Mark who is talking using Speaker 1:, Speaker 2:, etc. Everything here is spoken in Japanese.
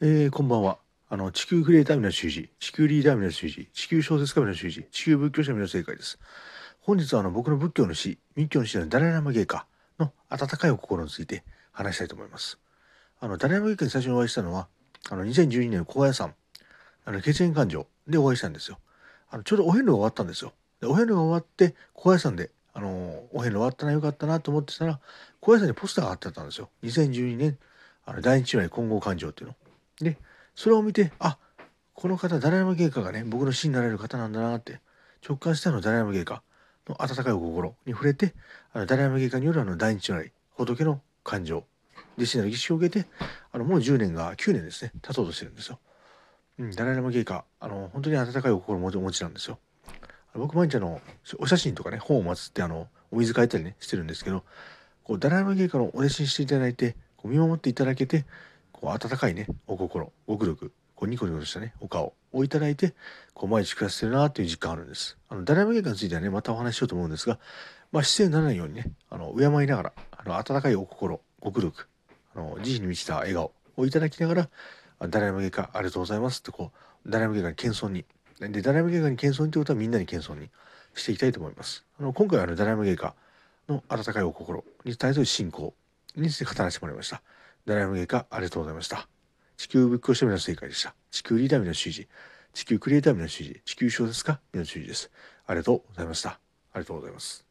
Speaker 1: えー、こんばんは。あの、地球クリエイター皆修二、地球リーダー皆修二、地球小説家皆修二、地球仏教者皆正解です。本日はあの、僕の仏教の詩、密教の詩のダラヤマ芸家の温かいお心について話したいと思います。あの、ダラヤマ芸家に最初にお会いしたのは、あの、2012年の高野山、あの、血縁感情でお会いしたんですよ。あの、ちょうどお遍路が終わったんですよ。で、お遍路が終わって、高野山で、あの、お遍路終わったな、よかったなと思ってたら、高野山にポスターが貼ってあったんですよ。2012年、あの、第一話混合感情っていうの。で、それを見て、あ、この方、ダラヤマ芸家がね、僕の死になれる方なんだなって、直感したのダラヤマ芸家の温かいお心に触れて、あのダラヤマ芸家によるあの第一来、仏の感情、弟子なる儀式を受けて、あのもう10年が9年ですね、経とうとしてるんですよ。うん、ダラヤマ芸家、あの、本当に温かいお心をお持ちなんですよ。僕毎日あの、お写真とかね、本を祀ってあの、お水変えたりね、してるんですけど、こう、ダラヤマ芸家のお弟子にしていただいて、こう見守っていただけて、こう温かいねお心ご苦力こうニコニコしたねお顔をいただいてこう毎日暮らしてるなっていう実感あるんです。あのダイナミについてはねまたお話ししようと思うんですがまあ姿勢にならないようにねあの敬いながらあの温かいお心ご苦力あの慈悲に満ちた笑顔をいただきながらダイナミ外科ありがとうございますってこうダイナミ外科に謙遜に。でダイナミ外科に謙遜ってことはみんなに謙遜にしていきたいと思います。あの今回はあのダイナミ外科の温かいお心に対する信仰について語らせてもらいました。ダイナミ外科ありがとうございました地球仏教者皆正解でした。地球リーダー皆主事。地球クリエイター皆主事。地球小説家皆主事です。ありがとうございました。ありがとうございます。